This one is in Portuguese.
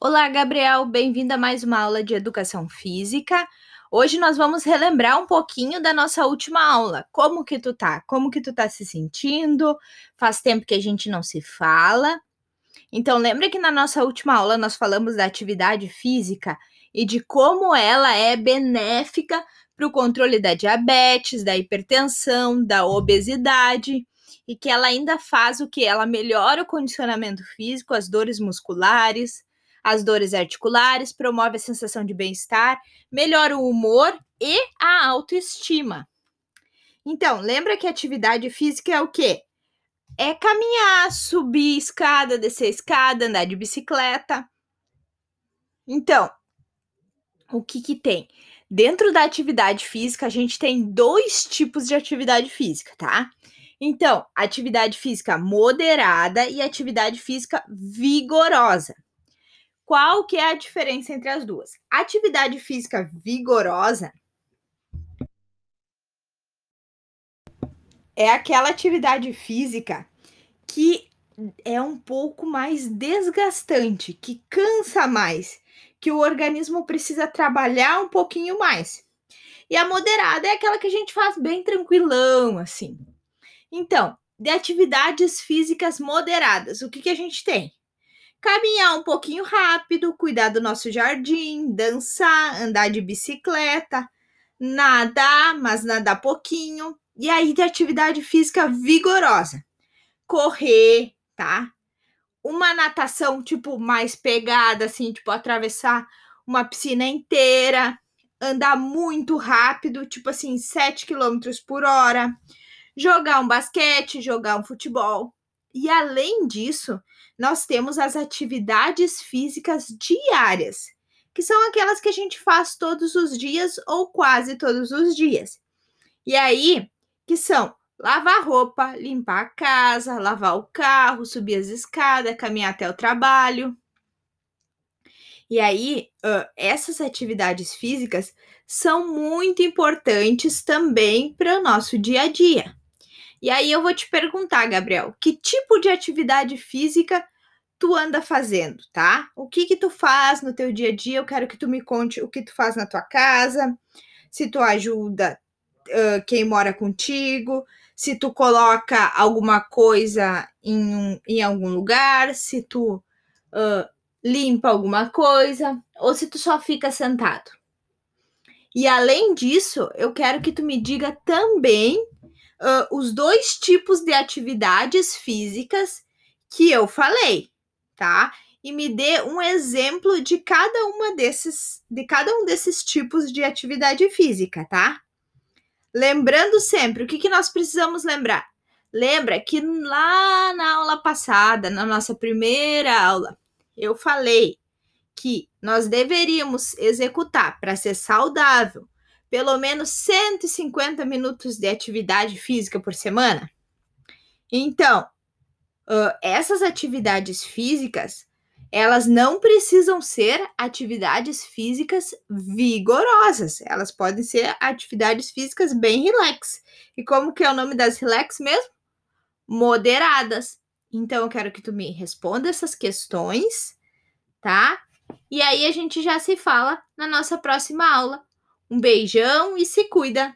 Olá, Gabriel, bem-vindo a mais uma aula de educação física. Hoje nós vamos relembrar um pouquinho da nossa última aula. Como que tu tá? Como que tu tá se sentindo? Faz tempo que a gente não se fala. Então, lembra que na nossa última aula nós falamos da atividade física e de como ela é benéfica para o controle da diabetes, da hipertensão, da obesidade e que ela ainda faz o que? Ela melhora o condicionamento físico, as dores musculares, as dores articulares, promove a sensação de bem-estar, melhora o humor e a autoestima. Então, lembra que atividade física é o quê? É caminhar, subir escada, descer escada, andar de bicicleta. Então, o que que tem? Dentro da atividade física, a gente tem dois tipos de atividade física, tá? Então, atividade física moderada e atividade física vigorosa. Qual que é a diferença entre as duas? Atividade física vigorosa é aquela atividade física que é um pouco mais desgastante, que cansa mais, que o organismo precisa trabalhar um pouquinho mais. E a moderada é aquela que a gente faz bem tranquilão, assim. Então, de atividades físicas moderadas, o que, que a gente tem? Caminhar um pouquinho rápido, cuidar do nosso jardim, dançar, andar de bicicleta, nadar, mas nadar pouquinho. E aí de atividade física vigorosa. Correr, tá? Uma natação tipo mais pegada assim, tipo atravessar uma piscina inteira, andar muito rápido, tipo assim, 7 km por hora, jogar um basquete, jogar um futebol. E além disso, nós temos as atividades físicas diárias, que são aquelas que a gente faz todos os dias ou quase todos os dias. E aí, que são lavar roupa, limpar a casa, lavar o carro, subir as escadas, caminhar até o trabalho. E aí, essas atividades físicas são muito importantes também para o nosso dia a dia. E aí eu vou te perguntar, Gabriel, que tipo de atividade física tu anda fazendo, tá? O que que tu faz no teu dia a dia? Eu quero que tu me conte o que tu faz na tua casa, se tu ajuda uh, quem mora contigo, se tu coloca alguma coisa em, um, em algum lugar, se tu uh, limpa alguma coisa, ou se tu só fica sentado. E além disso, eu quero que tu me diga também uh, os dois tipos de atividades físicas que eu falei, tá? E me dê um exemplo de cada uma desses, de cada um desses tipos de atividade física, tá? Lembrando sempre, o que, que nós precisamos lembrar? Lembra que lá na aula passada, na nossa primeira aula, eu falei que nós deveríamos executar para ser saudável pelo menos 150 minutos de atividade física por semana? Então, uh, essas atividades físicas, elas não precisam ser atividades físicas vigorosas. Elas podem ser atividades físicas bem relax. E como que é o nome das relax mesmo? Moderadas. Então, eu quero que tu me responda essas questões, tá? E aí a gente já se fala na nossa próxima aula. Um beijão e se cuida!